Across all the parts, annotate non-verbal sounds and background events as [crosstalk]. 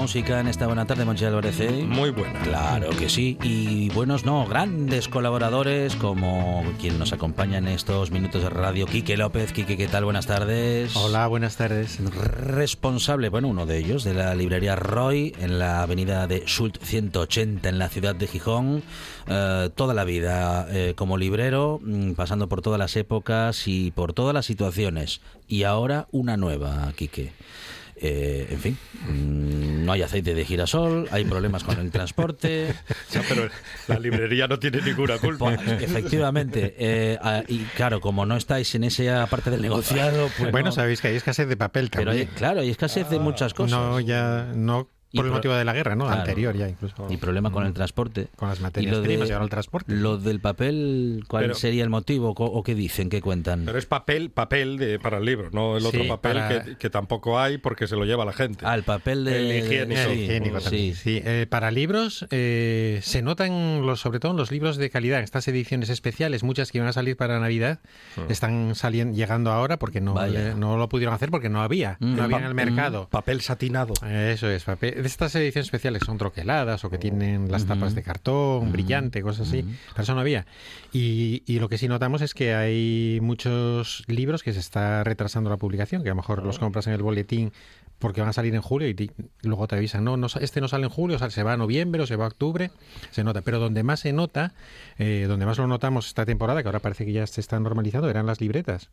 Música en esta buena tarde, Monchi Álvarez. ¿eh? Muy buena. Claro que sí. Y buenos, no, grandes colaboradores como quien nos acompaña en estos minutos de radio, Quique López. Quique, ¿qué tal? Buenas tardes. Hola, buenas tardes. Responsable, bueno, uno de ellos, de la librería Roy, en la avenida de Schult 180, en la ciudad de Gijón. Eh, toda la vida eh, como librero, mm, pasando por todas las épocas y por todas las situaciones. Y ahora una nueva, Quique. Eh, en fin, mm, no hay aceite de girasol, hay problemas con el transporte. [laughs] Ya, pero la librería no tiene ninguna culpa. Pues, efectivamente, eh, ah, y claro, como no estáis en esa parte del negociado, pues bueno, no. sabéis que hay escasez de papel pero también. hay- claro, hay escasez de muchas cosas. No, ya, no por el motivo de la guerra, ¿no? Claro. Anterior ya incluso. Y problema con el transporte. Con las Y materias lo de- primas y ahora el transporte. Lo del papel, ¿cuál Pero- sería el motivo o qué dicen, qué cuentan? Pero es papel, papel de, para el libro, no el otro Sí, papel para- que, que tampoco hay porque se lo lleva la gente. Ah, el papel de... El higiénico. El sí, higiénico sí. también. Sí, eh, para libros eh, se notan, los, sobre todo en los libros de calidad, estas ediciones especiales, muchas que iban a salir para Navidad, están saliendo, llegando ahora porque no, le- no lo pudieron hacer porque no había, Mm. no había en el mercado. Papel satinado. Eso es, papel. De estas ediciones especiales son troqueladas o que tienen las tapas de cartón, brillante, cosas así. Pero eso no había. Y, y lo que sí notamos es que hay muchos libros que se está retrasando la publicación, que a lo mejor los compras en el boletín porque van a salir en julio y luego te avisan, no, no, este no sale en julio, o sea, se va a noviembre o se va a octubre, se nota. Pero donde más se nota, eh, donde más lo notamos esta temporada, que ahora parece que ya se está normalizando, eran las libretas.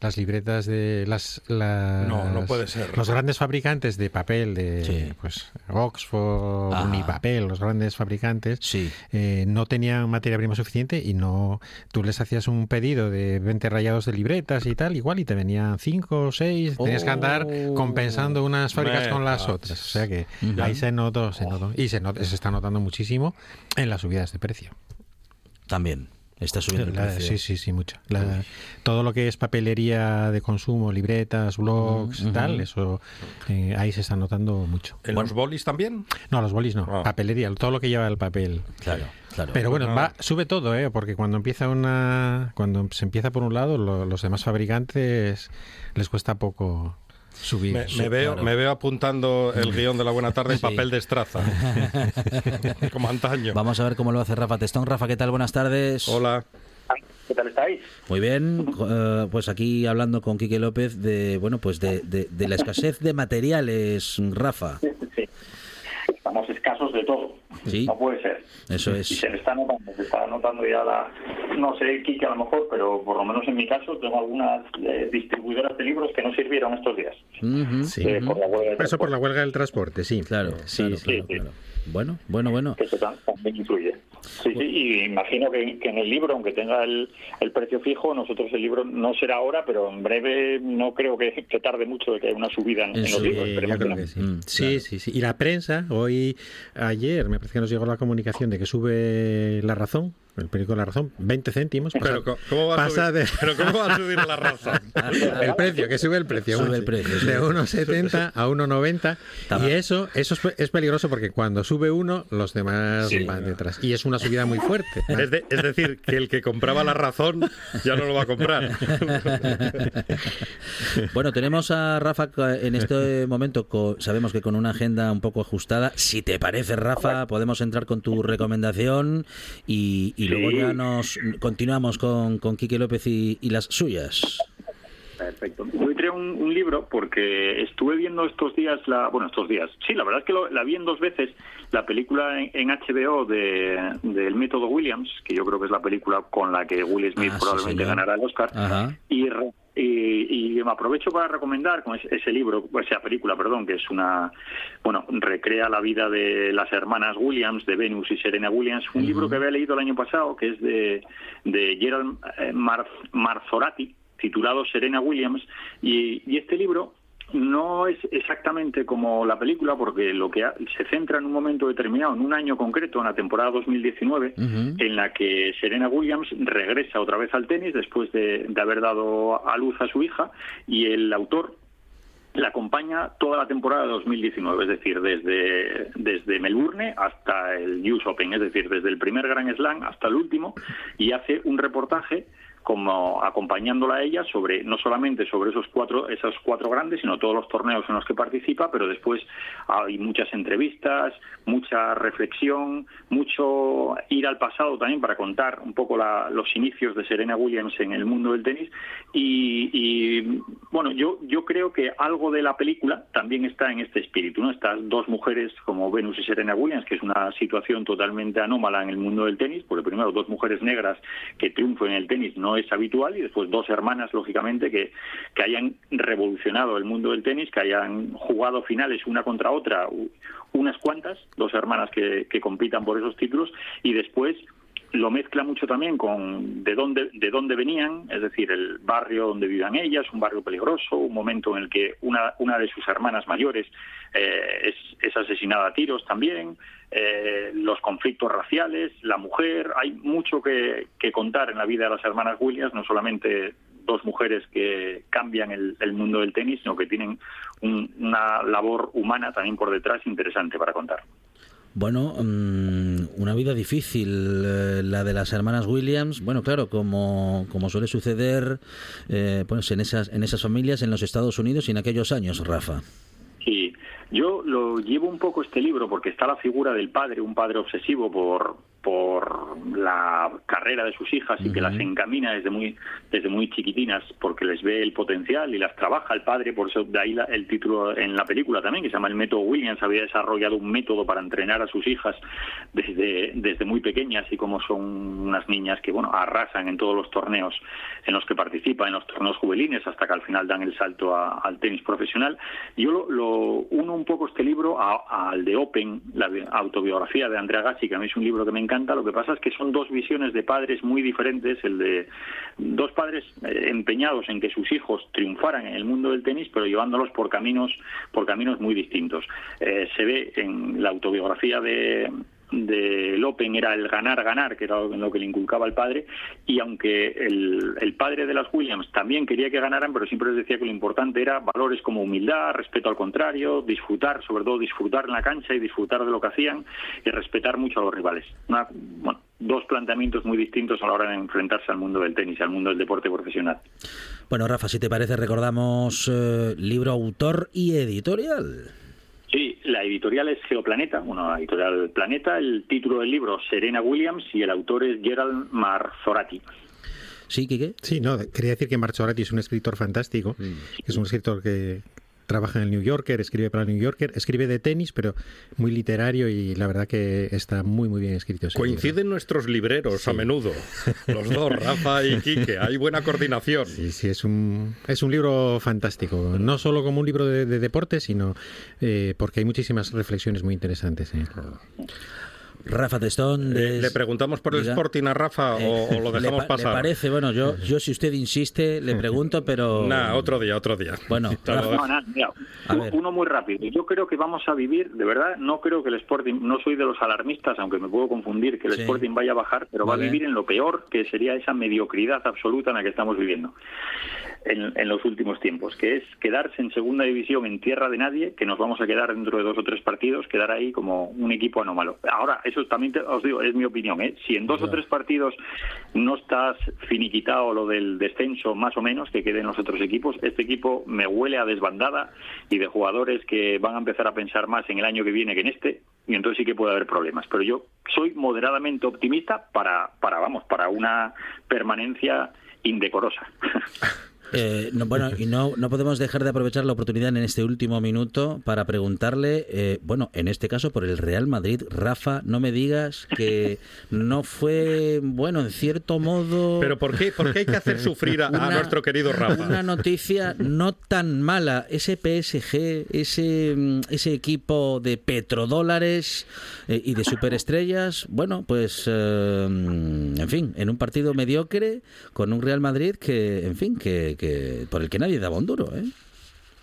Las libretas de las, las- No, no puede ser. Los grandes fabricantes de papel, de Sí. pues Oxford, Ajá. Unipapel, los grandes fabricantes, Sí. eh, no tenían materia prima suficiente y no tú les hacías un pedido de 20 rayados de libretas y tal, igual, y te venían 5 o 6, tenías que andar Oh. compensando unas fábricas Me con las otras. O sea que Ujú. ahí se notó, se notó. Y se, not- se está notando muchísimo en las subidas de precio. También. Está subiendo el La- precio. sí, sí, sí, mucho. La- todo lo que es papelería de consumo, libretas, blogs, tal, eso eh, ahí se está notando mucho. ¿En los bolis también? No, los bolis no, Ah. papelería, todo lo que lleva el papel. Claro, claro. Pero bueno, Ah. va, sube todo, ¿eh? porque cuando empieza una, cuando se empieza por un lado, lo- los demás fabricantes les cuesta poco subir. Me, veo, claro. me veo apuntando el guion de la buena tarde en Sí. papel de estraza. [laughs] Como antaño. Vamos a ver cómo lo hace Rafa Testón. Rafa, ¿qué tal? Buenas tardes. Hola. ¿Qué tal estáis? Muy bien, eh, pues aquí hablando con Quique López de bueno pues de, de- de la escasez de materiales, Rafa. Sí. Estamos escasos de todo. Sí. No puede ser. Eso Y es. se le está notando, se está notando ya la... No sé, Kike, a lo mejor, pero por lo menos en mi caso tengo algunas eh, distribuidoras de libros que no sirvieron estos días. Ujú, Sí. eh, por la Eso por la huelga del transporte, sí. Claro, Sí, claro, sí. claro, sí. claro. Bueno, bueno, bueno. que eso tam- también influye. Sí, sí, y imagino que, que en el libro, aunque tenga el, el precio fijo, nosotros el libro no será ahora, pero en breve no creo que, que tarde mucho de que haya una subida en, En en los libros. Yo creo que sí. Mm, sí, claro. sí, sí. Y la prensa, hoy, ayer, me parece que nos llegó la comunicación de que sube La Razón, el periódico La Razón, 20 céntimos. pasa- Pero, ¿cómo va a pasa subir? de- [laughs] Pero ¿cómo va a subir la raza? [laughs] el precio, que sube el precio. Sube el precio. De 1,70 a 1,90. Tama. Y eso, eso es, pe- es peligroso porque cuando sube uno, los demás Sí. van detrás. Y es una subida muy fuerte. [laughs] Es, de- es decir, que el que compraba la razón ya no lo va a comprar. Bueno, tenemos a Rafa en este momento, sabemos que con una agenda un poco ajustada. Si te parece, Rafa, podemos entrar con tu recomendación y, y luego Sí. ya nos continuamos con, con Quique López y, y las suyas. Perfecto. Un, un libro porque estuve viendo estos días, la, bueno, estos días, sí, la verdad es que lo- la vi en dos veces, la película en, en HBO de, del método Williams, que yo creo que es la película con la que Will Smith Ah, probablemente ganará el Oscar, Ajá. y me aprovecho para recomendar con ese, libro, esa película, perdón, que es una, bueno, recrea la vida de las hermanas Williams, de Venus y Serena Williams, un libro que había leído el año pasado, que es de, de Gerald eh, Marzorati, titulado Serena Williams, y este libro no es exactamente como la película, porque lo que se centra en un momento determinado, en un año concreto, en la temporada 2019, en la que Serena Williams regresa otra vez al tenis después de, haber dado a luz a su hija, y el autor la acompaña toda la temporada de 2019, es decir, desde, desde Melbourne hasta el US Open, es decir, desde el primer Grand Slam hasta el último, y hace un reportaje como acompañándola a ella sobre no solamente sobre esos cuatro esos cuatro grandes sino todos los torneos en los que participa pero después hay muchas entrevistas mucha reflexión mucho ir al pasado también para contar un poco los inicios de Serena Williams en el mundo del tenis. Y, bueno yo yo creo que algo de la película también está en este espíritu no estas dos mujeres como Venus y Serena Williams que es una situación totalmente anómala en el mundo del tenis porque primero dos mujeres negras que triunfan en el tenis no es habitual, y después dos hermanas, lógicamente, que, que hayan revolucionado el mundo del tenis, que hayan jugado finales una contra otra, unas cuantas, dos hermanas que, que compitan por esos títulos, y después lo mezcla mucho también con de dónde de dónde venían, es decir, el barrio donde vivían ellas, un barrio peligroso, un momento en el que una, una de sus hermanas mayores eh, es, es, asesinada a tiros también, eh, los conflictos raciales, la mujer, hay mucho que, contar en la vida de las hermanas Williams, no solamente dos mujeres que cambian el, mundo del tenis, sino que tienen una labor humana también por detrás interesante para contar. Bueno, mm, una vida difícil eh, la de las hermanas Williams. Bueno, claro, como, como suele suceder eh, pues en, esas, en esas familias en los Estados Unidos y en aquellos años, Rafa. Yo lo llevo un poco este libro porque está la figura del padre, un padre obsesivo por, por la carrera de sus hijas y que las encamina desde muy desde muy chiquitinas porque les ve el potencial y las trabaja el padre. Por eso de ahí el título en la película también que se llama el método Williams. Había desarrollado un método para entrenar a sus hijas desde desde muy pequeñas y como son unas niñas que bueno arrasan en todos los torneos en los que participan en los torneos juveniles hasta que al final dan el salto al tenis profesional. Yo lo, lo, uno un poco este libro al de Open la autobiografía de Andrea Gassi que a mí es un libro que me encanta lo que pasa es que son dos visiones de padres muy diferentes, el de dos padres eh, empeñados en que sus hijos triunfaran en el mundo del tenis, pero llevándolos por caminos, por caminos muy distintos. Eh, se ve en la autobiografía de, de Open era el ganar, ganar, que era lo que le inculcaba el padre, y aunque el, el, padre de las Williams también quería que ganaran, pero siempre les decía que lo importante era valores como humildad, respeto al contrario, disfrutar, sobre todo disfrutar en la cancha y disfrutar de lo que hacían y respetar mucho a los rivales. bueno, dos planteamientos muy distintos a la hora de enfrentarse al mundo del tenis, al mundo del deporte profesional. Bueno, Rafa, si te parece, recordamos eh, libro, autor y editorial. Sí, la editorial es Geoplaneta, una editorial Planeta. El título del libro, Serena Williams, y el autor es Gerald Marzorati. Sí, ¿qué? Sí, no, quería decir que Marzorati es un escritor fantástico, mm. es un escritor que, trabaja en el New Yorker, escribe para el New Yorker, escribe de tenis, pero muy literario y la verdad que está muy, muy bien escrito. Coinciden nuestros libreros a menudo, [laughs] los dos, Rafa y Quique, hay buena coordinación. Sí, sí, es un, es un libro fantástico, no solo como un libro de, deporte, sino eh, porque hay muchísimas reflexiones muy interesantes. ¿eh? Rafa Testón. ¿Le preguntamos por el Sporting a Rafa o, lo eh, dejamos pasar? Me parece? Bueno, yo, yo si usted insiste, le pregunto, pero... Nada, otro día, otro día. Bueno, [laughs] uno muy rápido. Yo creo que vamos a vivir, de verdad, no creo que el Sporting, no soy de los alarmistas, aunque me puedo confundir, que el Sporting vaya a bajar, pero va a vivir en lo peor, que sería esa mediocridad absoluta en la que estamos viviendo en, los últimos tiempos, que es quedarse en segunda división en tierra de nadie, que nos vamos a quedar dentro de dos o tres partidos, quedar ahí como un equipo anómalo. Ahora, eso también os digo, es mi opinión, ¿eh? si en dos o tres partidos no estás finiquitado lo del descenso más o menos, que queden los otros equipos, este equipo me huele a desbandada y de jugadores que van a empezar a pensar más en el año que viene que en este, y entonces sí que puede haber problemas. Pero yo soy moderadamente optimista para, para vamos, para una permanencia indecorosa. [laughs] Eh, no, bueno, y no, no podemos dejar de aprovechar la oportunidad en este último minuto para preguntarle, eh, bueno, en este caso por el Real Madrid, Rafa, no me digas que no fue, bueno, en cierto modo... Pero ¿por qué, por qué hay que hacer sufrir a, a Una- nuestro querido Rafa? Una noticia no tan mala. Ese PSG, ese, mm, ese equipo de petrodólares eh, y de superestrellas, bueno, pues, eh, en fin, en un partido mediocre con un Real Madrid que, en fin, que, que por el que nadie daba un duro, ¿eh?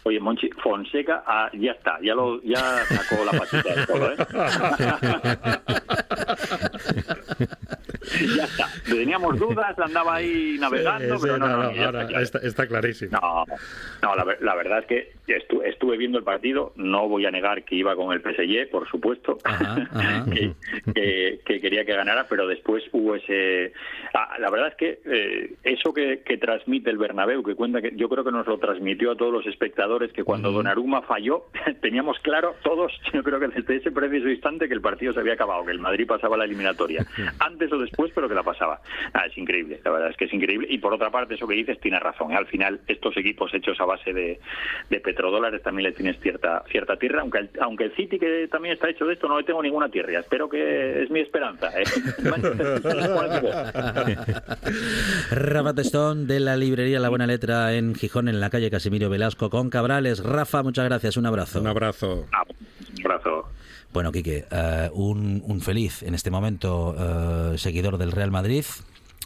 Oye, Monchi, Fonseca, ah, ya está, ya lo, ya sacó la patita del toro, ¿eh? [laughs] ya está. Teníamos dudas, andaba ahí navegando, Sí, sí, pero no, no, no, está ahora claro. está, está clarísimo. No, no la, ver- la verdad es que estu- estuve viendo el partido, no voy a negar que iba con el PSG, por supuesto, Ajá, ajá. [laughs] que, que- que quería que ganara, pero después hubo ese... Ah, la verdad es que eh, eso que, que transmite el Bernabéu, que cuenta que yo creo que nos lo transmitió a todos los espectadores, que cuando Donnarumma falló, [laughs] teníamos claro todos, yo creo que desde ese preciso instante que el partido se había acabado, que el Madrid pasaba la eliminatoria, [laughs] antes o después, pero que la pasaba. Ah, es increíble, la verdad es que es increíble. Y por otra parte, eso que dices, tienes razón. ¿eh? Al final, estos equipos hechos a base de, de petrodólares también le tienes cierta cierta tierra, aunque el, aunque el City, que también está hecho de esto, no le tengo ninguna tierra. Espero que es mi esperanza. ¿eh? [laughs] Manchester City, 42. Rafa Testón de la librería La Buena Letra en Gijón, en la calle Casimiro Velasco con Cabrales. Rafa, muchas gracias, un abrazo. Un abrazo. Ah, un abrazo. Bueno, Quique, eh, un, un feliz en este momento eh, seguidor del Real Madrid.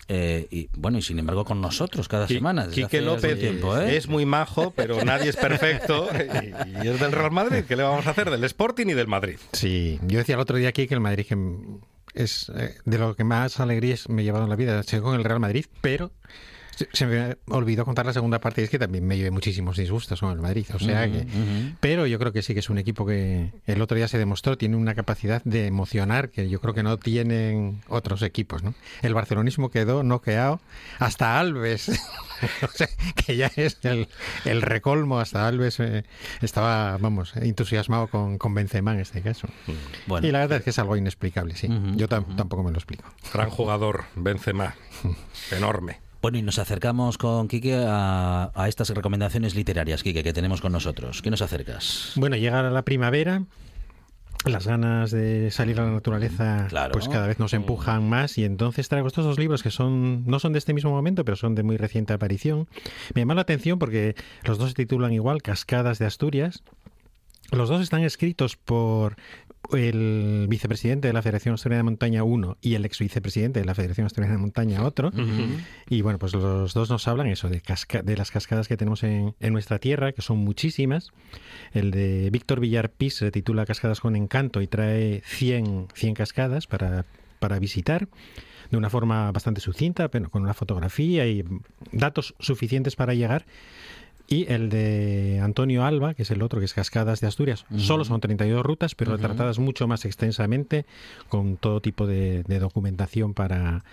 eh, y bueno, y sin embargo con nosotros cada semana. desde Quique López tiempo, ¿eh? es muy majo, pero nadie es perfecto. Y, y es del Real Madrid. ¿Qué le vamos a hacer? Del Sporting y del Madrid. Sí, yo decía el otro día aquí que el Madrid que es eh, de lo que más alegrías me he llevado en la vida, sé con el Real Madrid, pero se, se me olvidó contar la segunda parte y es que también me llevé muchísimos disgustos con el Madrid, o sea que pero yo creo que sí que es un equipo que el otro día se demostró tiene una capacidad de emocionar que yo creo que no tienen otros equipos, ¿no? El barcelonismo quedó noqueado hasta Alves. [laughs] o sea, que ya es el, el recolmo hasta Alves eh, estaba, vamos, entusiasmado con, con Benzema en este caso. Bueno, y la verdad es que es algo inexplicable, sí. Ujú, Yo tam- tampoco me lo explico. Gran jugador, Benzema. [laughs] Enorme. Bueno, y nos acercamos con Quique a, a estas recomendaciones literarias, Quique, que tenemos con nosotros. ¿Qué nos acercas? Bueno, llega la primavera, las ganas de salir a la naturaleza Claro. pues cada vez nos empujan más y entonces traigo estos dos libros que son no son de este mismo momento, pero son de muy reciente aparición. Me llama la atención porque los dos se titulan igual, Cascadas de Asturias. Los dos están escritos por el vicepresidente de la Federación Asturiana de Montaña uno y el ex vicepresidente de la Federación Asturiana de Montaña otro. Y bueno, pues los dos nos hablan eso de, casca- de las cascadas que tenemos en, en nuestra tierra, que son muchísimas. El de Víctor Villar Pis se titula Cascadas con Encanto y trae 100, 100 cascadas para, para visitar de una forma bastante sucinta, pero con una fotografía y datos suficientes para llegar. Y el de Antonio Alba, que es el otro, que es Cascadas de Asturias. Solo son 32 rutas, pero tratadas mucho más extensamente, con todo tipo de, de documentación para,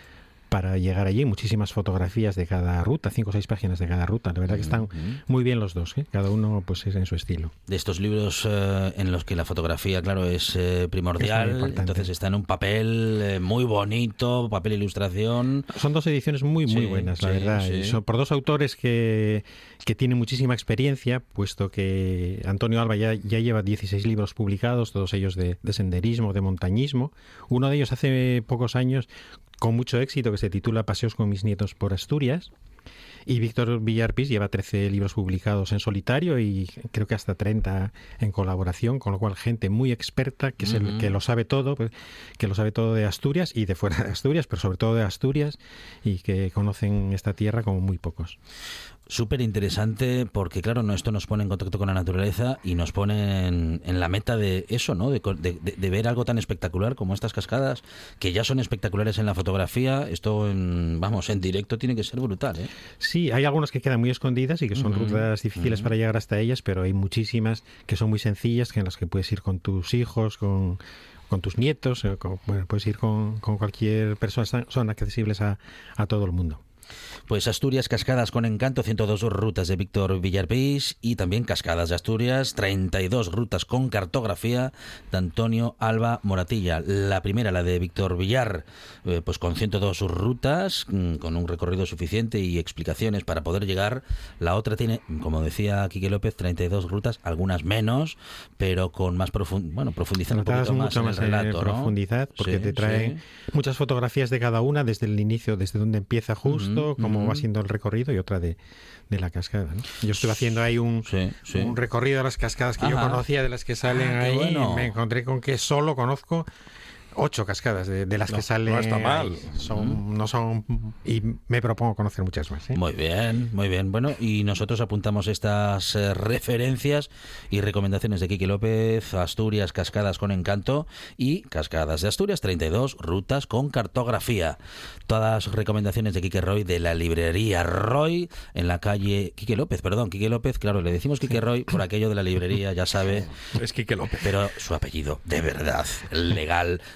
para llegar allí. Muchísimas fotografías de cada ruta, cinco o seis páginas de cada ruta. La verdad que están muy bien los dos, ¿eh? cada uno pues es en su estilo. De estos libros eh, en los que la fotografía, claro, es eh, primordial, Es entonces está en un papel eh, muy bonito, papel ilustración. Son dos ediciones muy, muy Sí, buenas, la sí, verdad. sí. Y Son por dos autores que, que tienen muchísima experiencia, puesto que Antonio Alba ya, ya lleva 16 libros publicados, todos ellos de, de senderismo, de montañismo. Uno de ellos hace pocos años, con mucho éxito, que se titula Paseos con mis nietos por Asturias. Y Víctor Villarpis lleva 13 libros publicados en solitario y creo que hasta 30 en colaboración, con lo cual gente muy experta que, es el, que lo sabe todo, pues, que lo sabe todo de Asturias y de fuera de Asturias, pero sobre todo de Asturias y que conocen esta tierra como muy pocos. Súper interesante porque, claro, no, esto nos pone en contacto con la naturaleza y nos pone en, en la meta de eso, ¿no? De, de- de- ver algo tan espectacular como estas cascadas, que ya son espectaculares en la fotografía. Esto, en, vamos, en directo tiene que ser brutal, ¿eh? Sí, hay algunas que quedan muy escondidas y que son rutas difíciles para llegar hasta ellas, pero hay muchísimas que son muy sencillas, que en las que puedes ir con tus hijos, con, con tus nietos, eh, con- bueno, puedes ir con, con cualquier persona, son accesibles a, a todo el mundo. Pues Asturias Cascadas con Encanto, 102 rutas de Víctor Villarpís y también Cascadas de Asturias, 32 rutas con cartografía de Antonio Alba Moratilla. La primera, la de Víctor Villar, eh, pues con 102 rutas, mm, con un recorrido suficiente y explicaciones para poder llegar. La otra tiene, como decía Quique López, 32 rutas, algunas menos, pero con más profund bueno, profundizando un poquito más mucho en el relato, ¿no? profundidad, porque Sí, te trae sí. muchas fotografías de cada una, desde el inicio, desde donde empieza justo, Ujú, cómo va siendo el recorrido, y otra de, de la cascada. ¿no? Yo estuve haciendo ahí un, Sí, sí. un recorrido de las cascadas que yo conocía, de las que salen Ah, qué ahí, bueno. y me encontré con que solo conozco ocho cascadas de, de las No, que salen. no está mal. Son, No son. Y me propongo conocer muchas más. ¿eh? Muy bien, muy bien. Bueno, y nosotros apuntamos estas eh, referencias y recomendaciones de Quique López, Asturias, Cascadas con Encanto y Cascadas de Asturias, 32 rutas con cartografía. Todas recomendaciones de Quique Roy de la librería Roy en la calle Quique López, perdón, Quique López, claro, le decimos Quique Roy por aquello de la librería, ya sabe, [laughs] Es Quique López. pero su apellido de verdad, legal,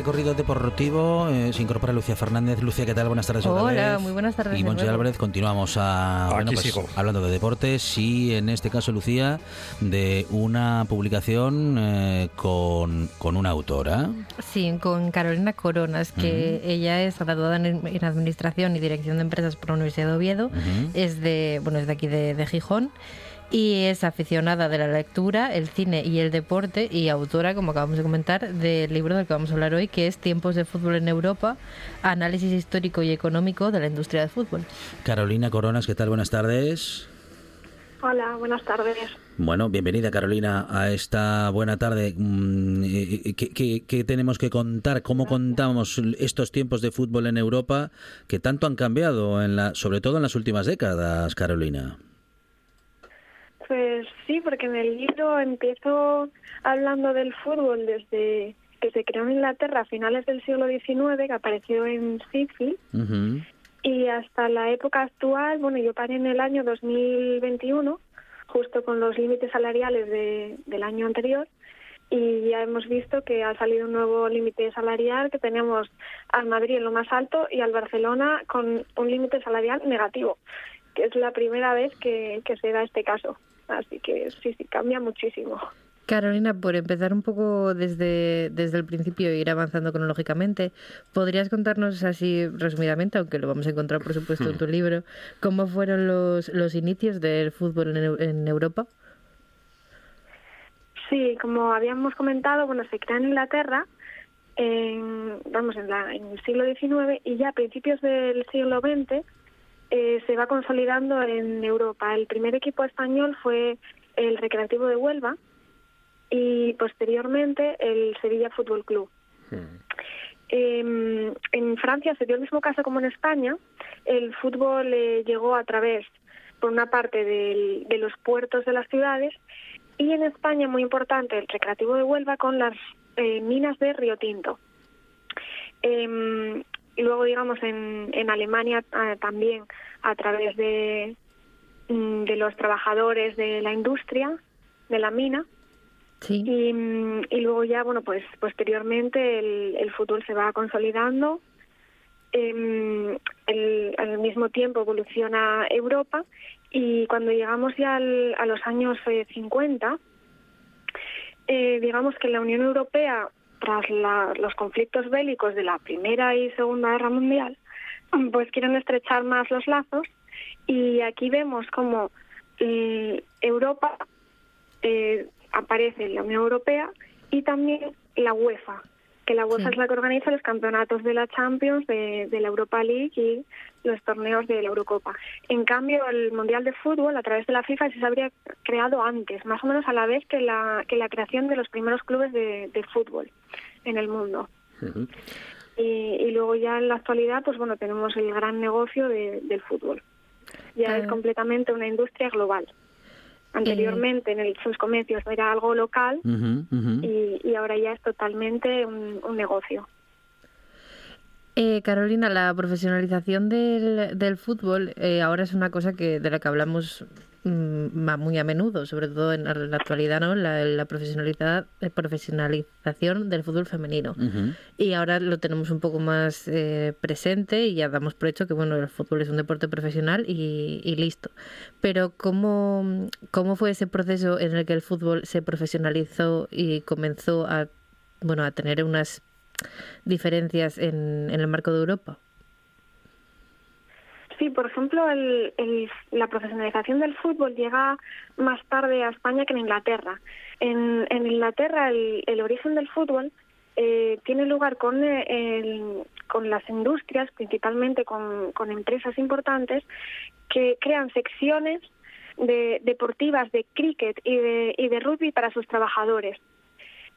Recorrido deportivo. eh, se incorpora Lucia Fernández. Lucia, ¿qué tal? Buenas tardes. otra Hola, vez. muy buenas tardes Y Monchi. Álvarez, continuamos a, Aquí bueno, pues, sigo. hablando de deportes y en este caso, Lucía, de una publicación eh, con, con una autora. Sí, con Carolina Coronas, que ella es graduada en, en Administración y Dirección de Empresas por la Universidad de Oviedo. Es de, bueno, es de aquí de, de Gijón. Y es aficionada de la lectura, el cine y el deporte y autora, como acabamos de comentar, del libro del que vamos a hablar hoy, que es Tiempos de fútbol en Europa, análisis histórico y económico de la industria del fútbol. Carolina Coronas, ¿qué tal? Buenas tardes. Hola, buenas tardes. Bueno, bienvenida Carolina a esta buena tarde. Mm, eh, ¿Qué, qué- qué tenemos que contar? ¿Cómo contamos estos tiempos de fútbol en Europa que tanto han cambiado, en la, sobre todo en las últimas décadas, Carolina? Pues sí, porque en el libro empiezo hablando del fútbol desde que se creó en Inglaterra a finales del siglo XIX, que apareció en Sheffield, Ujú. y hasta la época actual, bueno, yo paré en el año 2021, justo con los límites salariales de- del año anterior, y ya hemos visto que ha salido un nuevo límite salarial, que tenemos al Madrid en lo más alto y al Barcelona con un límite salarial negativo, que es la primera vez que, que se da este caso. Así que sí, sí, cambia muchísimo. Carolina, por empezar un poco desde, desde el principio e ir avanzando cronológicamente, ¿podrías contarnos así resumidamente, aunque lo vamos a encontrar por supuesto en tu libro, cómo fueron los, los inicios del fútbol en Europa? Sí, como habíamos comentado, bueno, se crea en Inglaterra, en, vamos, en, la- en el siglo XIX y ya a principios del siglo XX eh, se va consolidando en Europa. El primer equipo español fue el Recreativo de Huelva y posteriormente el Sevilla Fútbol Club. Eh, en Francia se dio el mismo caso como en España. El fútbol eh, llegó a través, por una parte, del- de los puertos de las ciudades y en España, muy importante, el Recreativo de Huelva con las eh, minas de Río Tinto. Eh, y luego, digamos, en, en Alemania eh, también a través de, mm, de los trabajadores de la industria, de la mina. Y, y, luego ya, bueno, pues posteriormente el, el fútbol se va consolidando. Eh, el, al mismo tiempo evoluciona Europa y cuando llegamos ya al, a los años 50, eh, digamos que la Unión Europea, tras la, los conflictos bélicos de la Primera y Segunda Guerra Mundial, pues quieren estrechar más los lazos y aquí vemos como eh, Europa eh, aparece en la Unión Europea y también la UEFA, que la UEFA es la que organiza los campeonatos de la Champions, de, la Europa League y los torneos de la Eurocopa. En cambio, el Mundial de Fútbol, a través de la FIFA, se habría creado antes, más o menos a la vez que la, que la creación de los primeros clubes de, fútbol en el mundo. y, luego ya en la actualidad, pues bueno, tenemos el gran negocio del fútbol. Ya es completamente una industria global. Anteriormente en el, sus comercios era algo local Y, ahora ya es totalmente un, negocio. Eh, Carolina, la profesionalización del, del fútbol eh, ahora es una cosa que de la que hablamos Mm, muy a menudo, sobre todo en la actualidad, ¿no? la, la profesionalización del fútbol femenino. Y ahora lo tenemos un poco más eh, presente y ya damos por hecho que bueno, el fútbol es un deporte profesional y, listo. Pero ¿cómo, ¿cómo fue ese proceso en el que el fútbol se profesionalizó y comenzó a, bueno, a tener unas diferencias en, en el marco de Europa? Sí, por ejemplo, la profesionalización del fútbol llega más tarde a España que en Inglaterra. En, Inglaterra el, origen del fútbol eh, tiene lugar con, eh, con las industrias, principalmente con, empresas importantes, que crean secciones de, deportivas de cricket y de rugby para sus trabajadores.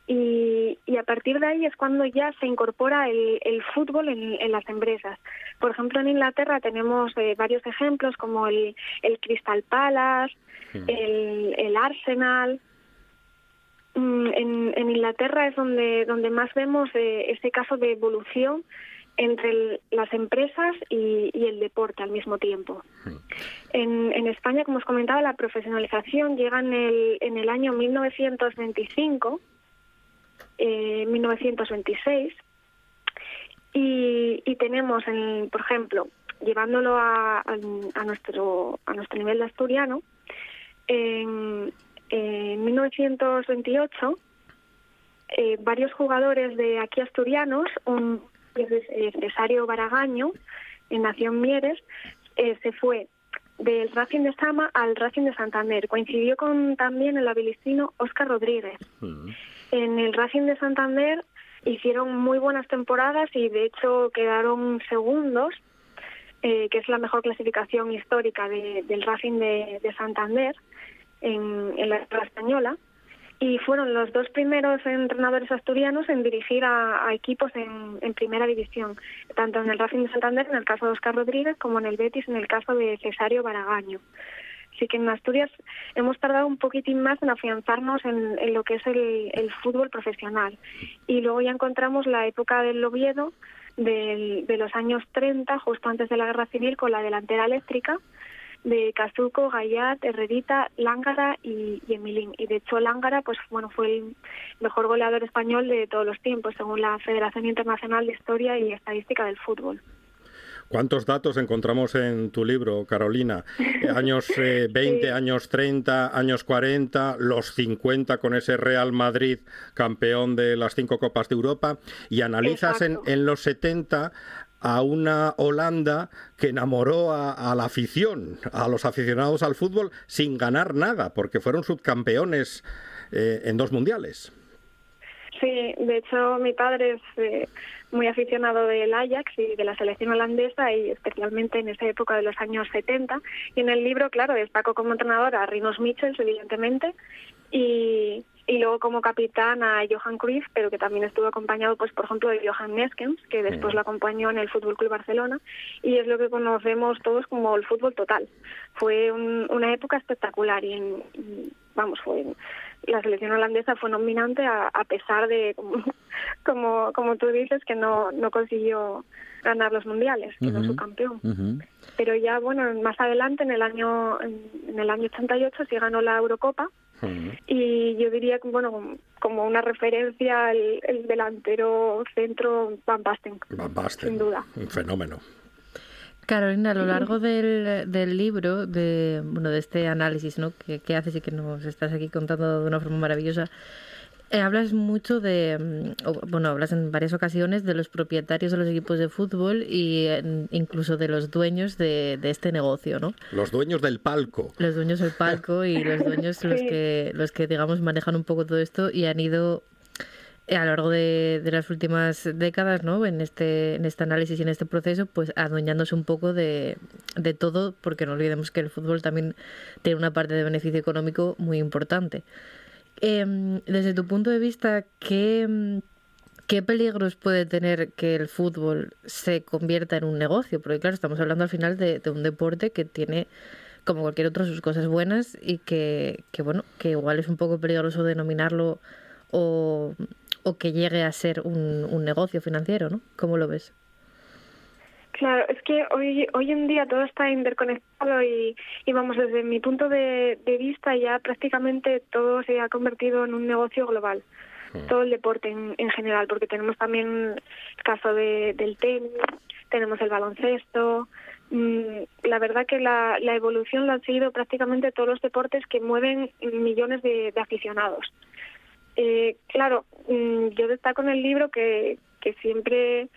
Y, a partir de ahí es cuando ya se incorpora el, el fútbol en, las empresas. Por ejemplo, en Inglaterra tenemos eh, varios ejemplos como el, el Crystal Palace, el, el, Arsenal. Mm, en, en, Inglaterra es donde, donde más vemos eh, este caso de evolución entre las empresas y, y, el deporte al mismo tiempo. En, en, España, como os comentaba, la profesionalización llega en el, en el año 1925 eh, 1926 y, tenemos, en, por ejemplo, llevándolo a, nuestro a nuestro nivel de asturiano, en, en 1928 eh, varios jugadores de aquí asturianos, un Cesario Baragaño, en Nación Mieres, eh, se fue del Racing de Sama al Racing de Santander. Coincidió con también el abilistino Óscar Rodríguez. En el Racing de Santander hicieron muy buenas temporadas y de hecho quedaron segundos, eh, que es la mejor clasificación histórica del Racing de, Santander en, la española. Y fueron los dos primeros entrenadores asturianos en dirigir a, equipos en, en, primera división, tanto en el Racing de Santander, en el caso de Oscar Rodríguez, como en el Betis, en el caso de Cesario Baragaño. Así que en Asturias hemos tardado un poquitín más en afianzarnos en, lo que es el, fútbol profesional. Y luego ya encontramos la época del Oviedo, de los años 30, justo antes de la Guerra Civil, con la delantera eléctrica de Cazuco, Gallat, Herrerita, Lángara y, y, Emilín. Y de hecho Lángara pues bueno fue el mejor goleador español de todos los tiempos, según la Federación Internacional de Historia y Estadística del Fútbol. ¿Cuántos datos encontramos en tu libro, Carolina? [laughs] Años 20, eh, años 30, años 40, los 50 con ese Real Madrid campeón de las cinco Copas de Europa y analizas en, los 70 a una Holanda que enamoró a, la afición, a los aficionados al fútbol, sin ganar nada, porque fueron subcampeones eh, en dos mundiales. Sí, de hecho mi padre es eh, muy aficionado del Ajax y de la selección holandesa y especialmente en esa época de los años 70. Y en el libro, claro, destaco como entrenador a Rinos Michels, evidentemente, y, y luego como capitán a Johan Cruyff, pero que también estuvo acompañado, pues por ejemplo, de Johan Neskens, que después lo acompañó en el Fútbol Club Barcelona, y es lo que conocemos todos como el fútbol total. Fue una época espectacular y, en, vamos, fue la selección holandesa fue nominante a, a pesar de, [laughs] como, como tú dices, que no, no consiguió ganar los mundiales, que no su campeón. Pero ya, bueno, más adelante, en el año en, el año 88, sí ganó la Eurocopa Y yo diría que, bueno, como una referencia el, el delantero centro Van Basten. Van Basten. Sin duda. Un fenómeno. Carolina, a lo largo del, del libro, de, bueno, de este análisis ¿no? que, que haces y que nos estás aquí contando de una forma maravillosa, eh, hablas mucho de, mm, o, bueno, hablas en varias ocasiones de los propietarios de los equipos de fútbol y incluso de los dueños de, de este negocio, ¿no? Los dueños del palco. Los dueños del palco y los dueños [laughs] los que, los que digamos manejan un poco todo esto y han ido a lo largo de, las últimas décadas, ¿no? En este, en este análisis y en este proceso, pues adueñándose un poco de, de todo, porque no olvidemos que el fútbol también tiene una parte de beneficio económico muy importante. Em, desde tu punto de vista, ¿qué, ¿qué peligros puede tener que el fútbol se convierta en un negocio? Porque claro, estamos hablando al final de, de un deporte que tiene como cualquier otro sus cosas buenas y que, que bueno, que igual es un poco peligroso denominarlo o, o que llegue a ser un, un negocio financiero, ¿no? ¿Cómo lo ves? Claro, es que hoy hoy en día todo está interconectado y, y vamos, desde mi punto de, de vista ya prácticamente todo se ha convertido en un negocio global. Todo el deporte en, en general, porque tenemos también el caso de, del tenis, tenemos el baloncesto. Mm, La verdad que la, la evolución la han seguido prácticamente todos los deportes que mueven millones de, de aficionados. Eh, claro, mm, yo destaco en el libro que, que siempre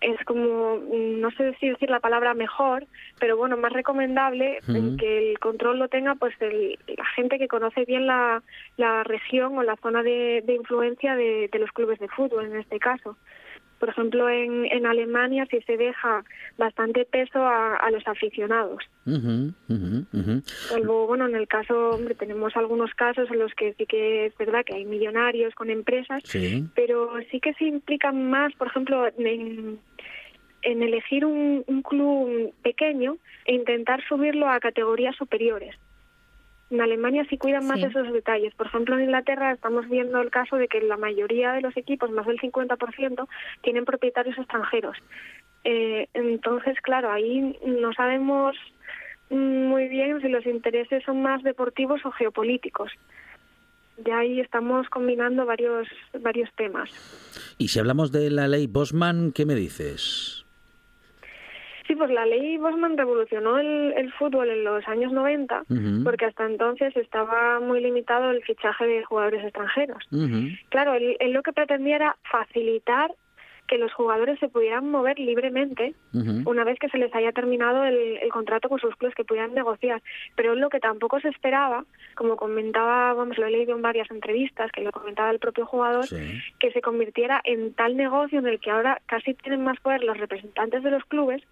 es como, mm, no sé si decir la palabra mejor, pero bueno, más recomendable que el control lo tenga pues el- la gente que conoce bien la, la región o la zona de, de influencia de, de los clubes de fútbol en este caso. Por ejemplo, en, en Alemania sí se deja bastante peso a, a los aficionados. Ujú. Salvo, bueno, en el caso, hombre, tenemos algunos casos en los que sí que es verdad que hay millonarios con empresas, Sí. pero sí que se implican más, por ejemplo, en, en elegir un, un club pequeño e intentar subirlo a categorías superiores. En Alemania sí cuidan más Sí. esos detalles. Por ejemplo, en Inglaterra estamos viendo el caso de que la mayoría de los equipos, más del 50%, tienen propietarios extranjeros. Eh, entonces, claro, ahí no sabemos muy bien si los intereses son más deportivos o geopolíticos. De ahí estamos combinando varios varios temas. Y si hablamos de la ley Bosman, ¿qué me dices? Sí, pues la ley Bosman revolucionó el, el fútbol en los años 90 Ujú. porque hasta entonces estaba muy limitado el fichaje de jugadores extranjeros. Claro, él, él lo que pretendía era facilitar que los jugadores se pudieran mover libremente una vez que se les haya terminado el, el contrato con sus clubes que pudieran negociar. Pero lo que tampoco se esperaba, como comentaba, vamos, lo he leído en varias entrevistas, que lo comentaba el propio jugador, Sí. que se convirtiera en tal negocio en el que ahora casi tienen más poder los representantes de los clubes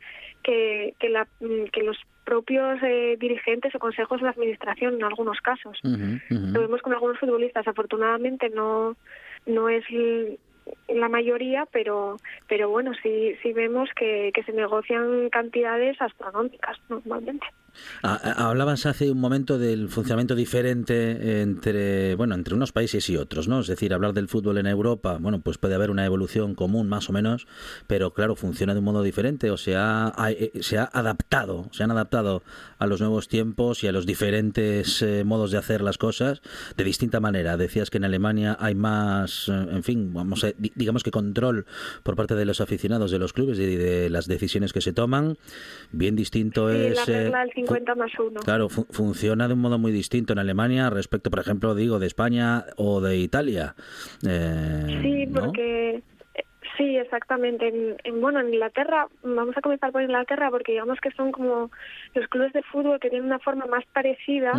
que, que, la, mm, que los propios eh, dirigentes o consejos de la administración en algunos casos. Lo vemos con algunos futbolistas, afortunadamente no no es la mayoría, pero pero bueno, sí sí vemos que, que se negocian cantidades astronómicas normalmente. Ah, ah, Hablabas hace un momento del funcionamiento diferente entre, bueno, entre unos países y otros, ¿no? Es decir, hablar del fútbol en Europa, bueno, pues puede haber una evolución común más o menos, pero claro, funciona de un modo diferente o se ha, eh, se ha adaptado, se han adaptado a los nuevos tiempos y a los diferentes eh, modos de hacer las cosas de distinta manera. Decías que en Alemania hay más, eh, en fin, vamos a, digamos que control por parte de los aficionados de los clubes y de, las decisiones que se toman. Bien distinto Sí, es... la eh, regla del fu- 50 más 1. Claro, fu- funciona de un modo muy distinto en Alemania respecto, por ejemplo, digo, de España o de Italia. Eh, Sí, porque eh, sí, exactamente. En, en- bueno, en Inglaterra, vamos a comenzar por Inglaterra porque digamos que son como los clubes de fútbol que tienen una forma más parecida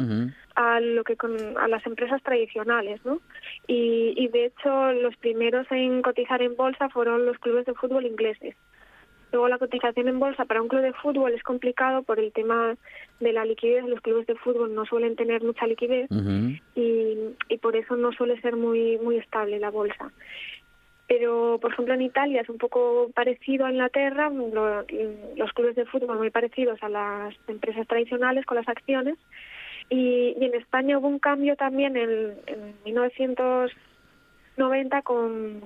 a lo que con a las empresas tradicionales, ¿no? Y, y de hecho los primeros en cotizar en bolsa fueron los clubes de fútbol ingleses. Luego la cotización en bolsa para un club de fútbol es complicado por el tema de la liquidez. Los clubes de fútbol no suelen tener mucha liquidez y, y por eso no suele ser muy muy estable la bolsa. Pero, por ejemplo, en Italia es un poco parecido a Inglaterra, lo- los clubes de fútbol muy parecidos a las empresas tradicionales con las acciones. Y, y en España hubo un cambio también en, en 1990 con,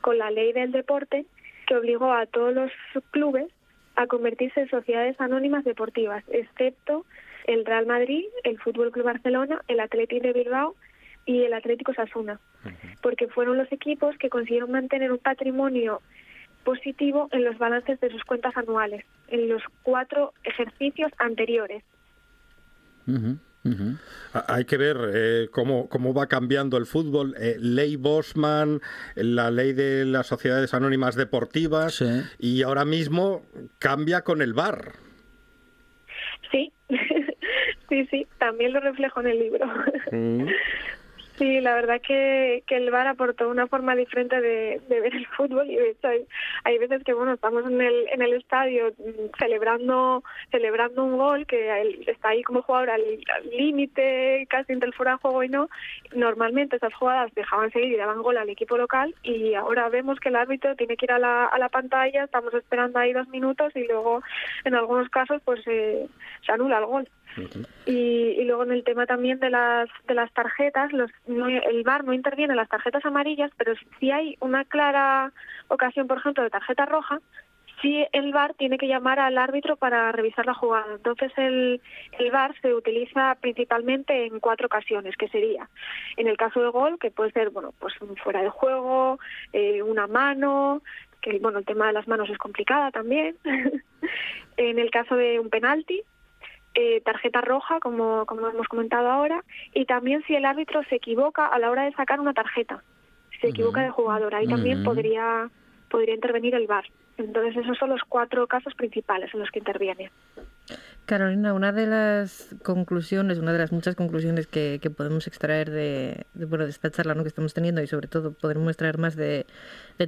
con la ley del deporte que obligó a todos los clubes a convertirse en sociedades anónimas deportivas, excepto el Real Madrid, el Fútbol Club Barcelona, el Atlético de Bilbao y el Atlético Sasuna, porque fueron los equipos que consiguieron mantener un patrimonio positivo en los balances de sus cuentas anuales, en los cuatro ejercicios anteriores. Hay que ver eh, cómo, cómo va cambiando el fútbol. Eh, ley Bosman, la ley de las sociedades anónimas deportivas, y ahora mismo cambia con el VAR. Sí, [laughs] sí, sí, también lo reflejo en el libro. Mm. [laughs] Sí, la verdad que, que el VAR aportó una forma diferente de, ver el fútbol y de hecho hay, veces que bueno estamos en el en el estadio mm, celebrando celebrando un gol que está ahí como jugador al límite casi entre el fuera juego y no normalmente esas jugadas dejaban seguir y daban gol al equipo local y ahora vemos que el árbitro tiene que ir a la, pantalla estamos esperando ahí dos minutos y luego en algunos casos pues se anula el gol y, luego en el tema también de las de las tarjetas, los, el VAR no interviene en las tarjetas amarillas, pero si hay una clara ocasión, por ejemplo, de tarjeta roja, sí el VAR tiene que llamar al árbitro para revisar la jugada. Entonces el, el VAR se utiliza principalmente en cuatro ocasiones, que sería en el caso de gol, que puede ser bueno pues fuera de juego, eh, una mano, que bueno el tema de las manos es complicada también. [laughs] en el caso de un penalti, eh, tarjeta roja, como, como hemos comentado ahora, y también si el árbitro se equivoca a la hora de sacar una tarjeta, se equivoca de jugador, ahí también podría, podría intervenir el VAR. Entonces esos son los cuatro casos principales en los que interviene. Carolina, una de las conclusiones, una de las muchas conclusiones que, podemos extraer de, bueno, de esta charla ¿no? que estamos teniendo y sobre todo podemos extraer más de,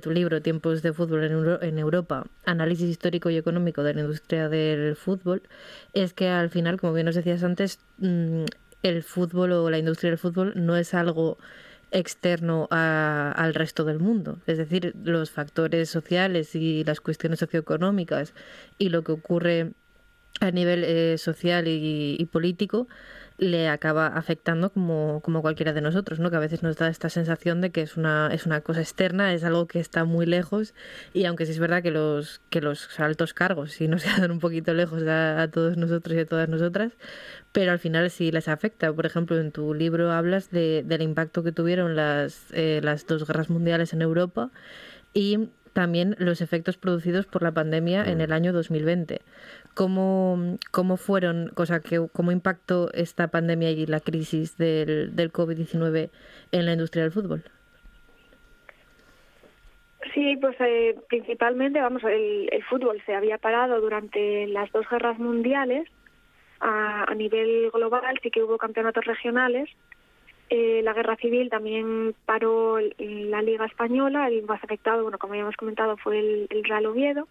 tu libro Tiempos de fútbol en, Europa, análisis histórico y económico de la industria del fútbol, es que al final, como bien nos decías antes, mm, el fútbol o la industria del fútbol no es algo externo al resto del mundo. Es decir, los factores sociales y las cuestiones socioeconómicas y lo que ocurre a nivel eh, social y, político le acaba afectando como, como cualquiera de nosotros, ¿no? Que a veces nos da esta sensación de que es una, es una cosa externa, es algo que está muy lejos y aunque sí es verdad que los, que los altos cargos sí nos [laughs] quedan un poquito lejos a, todos nosotros y a todas nosotras, pero al final sí les afecta. Por ejemplo, en tu libro hablas de, del impacto que tuvieron las, eh, las dos guerras mundiales en Europa y también los efectos producidos por la pandemia en mm. el año 2020 cómo, cómo fueron, cosa que, cómo impactó esta pandemia y la crisis del, del COVID-19 en la industria del fútbol. Sí, pues eh, principalmente, vamos, el, el, fútbol se había parado durante las dos guerras mundiales a, nivel global, sí que hubo campeonatos regionales. Eh, la guerra civil también paró la Liga Española, el más afectado, bueno, como ya hemos comentado, fue el, el Real Oviedo.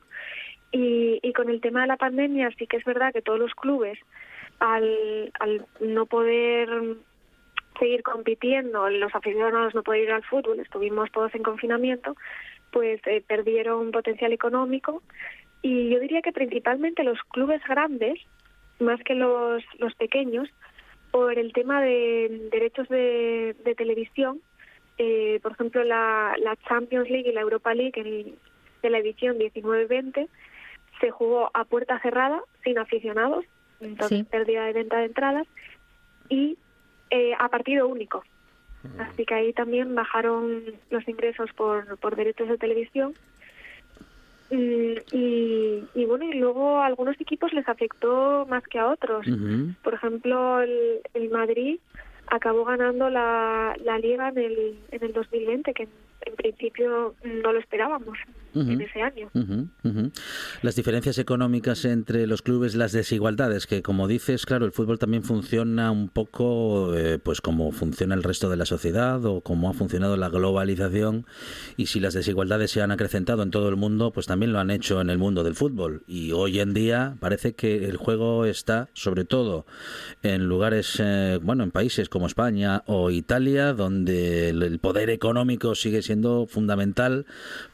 Y, y con el tema de la pandemia sí que es verdad que todos los clubes, al, no poder seguir compitiendo, los aficionados no poder ir al fútbol, estuvimos todos en confinamiento, pues eh, perdieron potencial económico. Y yo diría que principalmente los clubes grandes, más que los, los pequeños, por el tema de derechos de, de televisión, eh, por ejemplo la, la Champions League y la Europa League de la edición 19-20 se jugó a puerta cerrada, sin aficionados, entonces pérdida de venta de entradas, y eh, a partido único. Mm. Así que ahí también bajaron los ingresos por, por derechos de televisión. Mm, y, y, bueno, y luego a algunos equipos les afectó más que a otros. Por ejemplo, el, el Madrid acabó ganando la, la liga en el, en el 2020, que en principio no lo esperábamos en ese año. Las diferencias económicas entre los clubes, las desigualdades, que como dices, claro, el fútbol también funciona un poco eh, pues como funciona el resto de la sociedad o como ha funcionado la globalización y si las desigualdades se han acrecentado en todo el mundo, pues también lo han hecho en el mundo del fútbol. Y hoy en día parece que el juego está sobre todo en lugares, eh, bueno, en países como España o Italia, donde el poder económico sigue siendo fundamental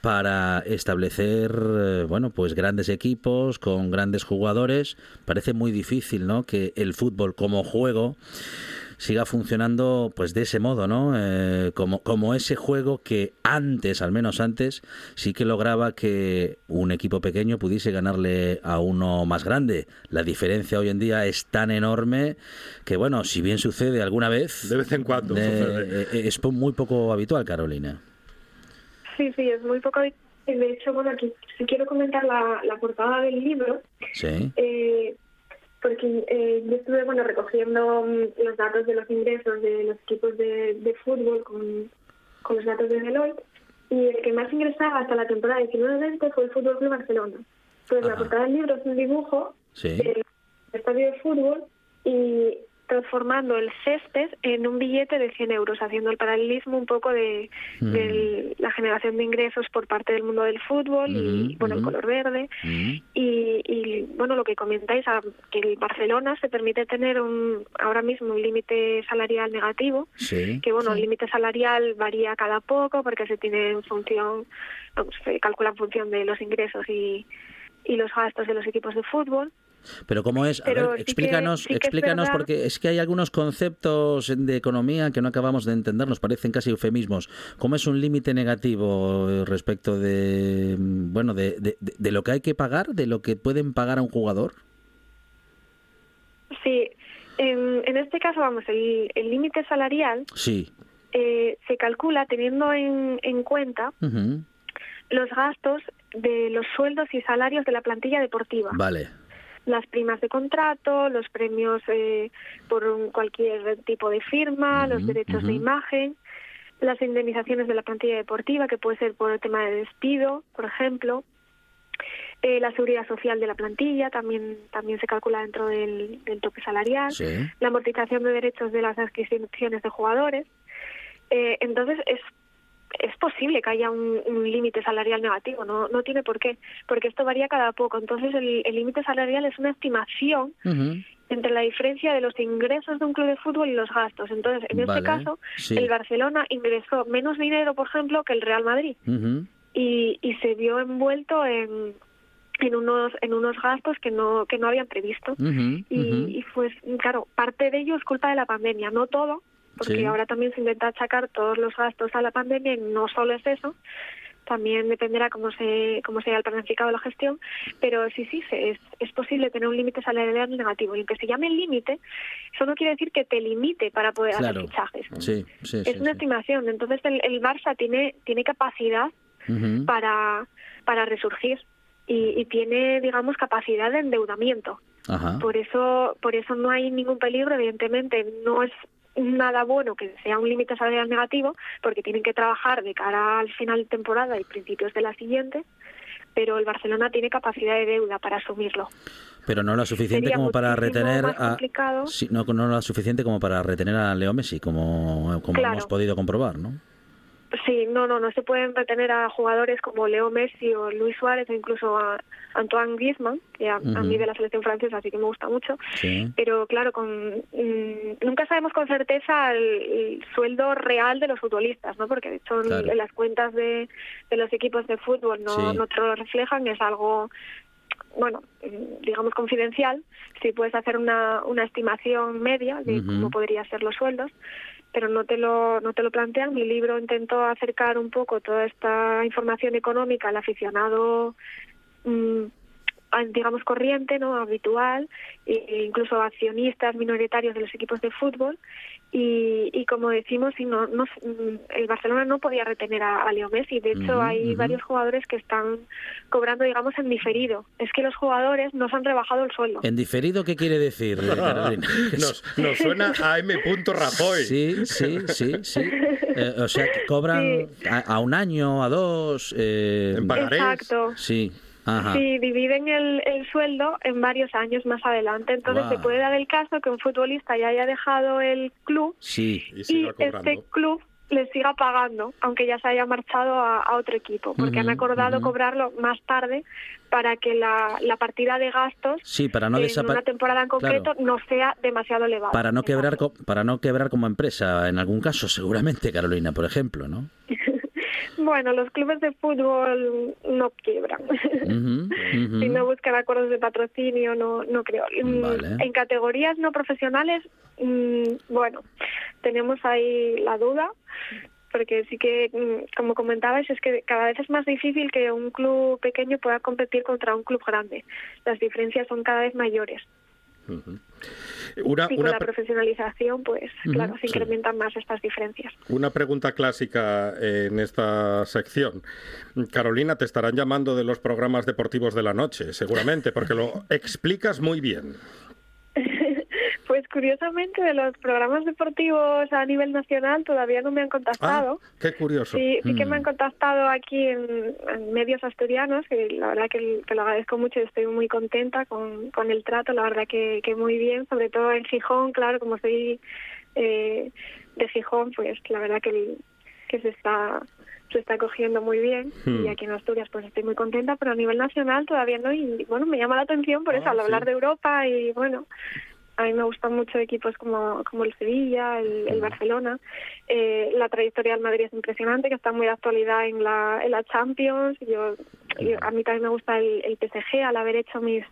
para establecer, eh, bueno, pues grandes equipos con grandes jugadores. Parece muy difícil, ¿no? Que el fútbol como juego siga funcionando pues de ese modo, ¿no? Eh, como, como ese juego que antes, al menos antes, sí que lograba que un equipo pequeño pudiese ganarle a uno más grande. La diferencia hoy en día es tan enorme que, bueno, si bien sucede alguna vez... De vez en cuando eh, Es muy poco habitual, Carolina. Sí, sí, es muy poco. De hecho, bueno, aquí si quiero comentar la, la portada del libro. Sí. Eh, porque eh, yo estuve bueno recogiendo mm, los datos de los ingresos de los equipos de, de fútbol con, con los datos de Deloitte y el que más ingresaba hasta la temporada 19-20 fue el Fútbol Club Barcelona. Pues la portada del libro es un dibujo Sí. del estadio de fútbol y transformando el césped en un billete de 100 euros, haciendo el paralelismo un poco de, Mm. de la generación de ingresos por parte del mundo del fútbol y, Ujú, bueno, el ujú. color verde. Mm. Y, y, bueno, lo que comentáis, a- que el Barcelona se permite tener un ahora mismo un límite salarial negativo, Sí. que bueno, el límite salarial varía cada poco porque se tiene en función, se calcula en función de los ingresos y, y los gastos de los equipos de fútbol. Pero cómo es, a Pero ver, sí que- explícanos, sí que es explícanos porque es que hay algunos conceptos de economía que no acabamos de entender, nos parecen casi eufemismos. ¿Cómo es un límite negativo eh, respecto de, mm, bueno, de, de, lo que hay que pagar, de lo que pueden pagar a un jugador? Sí, en, en este caso, vamos, el límite salarial Sí. eh, se calcula teniendo en, en cuenta los gastos de los sueldos y salarios de la plantilla deportiva. Vale. Las primas de contrato, los premios eh, por un- cualquier tipo de firma, los derechos de imagen, las indemnizaciones de la plantilla deportiva, que puede ser por el tema de despido, por ejemplo, eh, la seguridad social de la plantilla también también se calcula dentro del, del tope salarial, Sí. la amortización de derechos de las adquisiciones de jugadores. Eh, entonces es es posible que haya un, un límite salarial negativo, no no tiene por qué, porque esto varía cada poco. Entonces el límite salarial es una estimación entre la diferencia de los ingresos de un club de fútbol y los gastos. Entonces, en este caso, sí. el Barcelona ingresó menos dinero, por ejemplo, que el Real Madrid y, y se vio envuelto en en unos en unos gastos que no que no habían previsto y, y pues claro parte de ello es culpa de la pandemia no todo porque Sí. ahora también se intenta achacar todos los gastos a la pandemia y no solo es eso también dependerá cómo se cómo sea el planificado la gestión pero sí sí se- es, es posible tener un límite salarial negativo y aunque se llame límite eso no quiere decir que te limite para poder Claro. hacer fichajes Sí, sí, es sí, una estimación entonces el, el Barça tiene tiene capacidad para, para resurgir y, y tiene, digamos, capacidad de endeudamiento. Ajá. Por eso, por eso no hay ningún peligro, evidentemente, no es nada bueno que sea un límite salarial negativo, porque tienen que trabajar de cara al final de temporada y principios de la siguiente, pero el Barcelona tiene capacidad de deuda para asumirlo. Pero no lo suficiente Sería como para retener a complicado. sí, no, no lo suficiente como para retener a Leo Messi, como, como Claro. hemos podido comprobar, ¿no? Sí, no, no, no se pueden retener a jugadores como Leo Messi o Luis Suárez o incluso a Antoine Griezmann, que a, a Ujú. mí de la selección francesa así que me gusta mucho. Sí. Pero claro, con, mm, nunca sabemos con certeza el, el sueldo real de los futbolistas, ¿no? Porque de hecho en- Claro. en las cuentas de, de los equipos de fútbol no, Sí. no te lo reflejan, es algo bueno, digamos confidencial, si puedes hacer una, una estimación media de cómo podrían ser los sueldos, pero no te lo no te lo plantean. Mi libro intentó acercar un poco toda esta información económica al aficionado mm, digamos corriente, ¿no? habitual, e incluso accionistas minoritarios de los equipos de fútbol y, y como decimos, no, no, mm, el Barcelona no podía retener a, a Leo Messi. De hecho, hay varios jugadores que están cobrando, digamos, en diferido. Es que los jugadores no se han rebajado el sueldo. ¿En diferido qué quiere decir, [laughs] Carolina? Nos, nos suena a M. Rajoy. Sí, sí, sí, sí. [laughs] Eh, o sea, que cobran a, a un año, a dos. eh, En pagarés. Exacto. Sí, ajá. Sí, dividen el, el sueldo en varios años más adelante. Entonces se puede dar el caso que un futbolista ya haya dejado el club Sí. Y este club le siga pagando, aunque ya se haya marchado a, a otro equipo, porque han acordado cobrarlo más tarde para que la, la partida de gastos Sí, para no en una temporada en concreto Claro. no sea demasiado elevada. Para no quebrar para no quebrar como empresa en algún caso, seguramente, Carolina, por ejemplo, ¿no? [laughs] Bueno, los clubes de fútbol no quiebran. Si no buscan acuerdos de patrocinio, no, no creo. Mm, en categorías no profesionales, mm, bueno, tenemos ahí la duda, porque sí que, mm, como comentabas, es que cada vez es más difícil que un club pequeño pueda competir contra un club grande. Las diferencias son cada vez mayores. Y con la profesionalización, pues claro, se incrementan más estas diferencias. Una pregunta clásica en esta sección. Carolina, te estarán llamando de los programas deportivos de la noche, seguramente, porque lo [laughs] explicas muy bien. Curiosamente de los programas deportivos a nivel nacional todavía no me han contactado. Ah, qué curioso. Sí, sí que me han mm. contactado aquí en, medios asturianos, que la verdad que, lo agradezco mucho y estoy muy contenta con, con el trato, la verdad que, que muy bien, sobre todo en Gijón, claro, como soy eh, de Gijón, pues la verdad que, que se está se está cogiendo muy bien y hmm. aquí en Asturias pues estoy muy contenta, pero a nivel nacional todavía no y bueno, me llama la atención por eso, ah, al hablar de Europa y bueno, a mí me gustan mucho equipos como, como el Sevilla, el, Barcelona. Eh, la trayectoria del Madrid es impresionante, que está muy de actualidad en la, en la Champions. Yo, a mí también me gusta el, el PSG, al haber hecho mis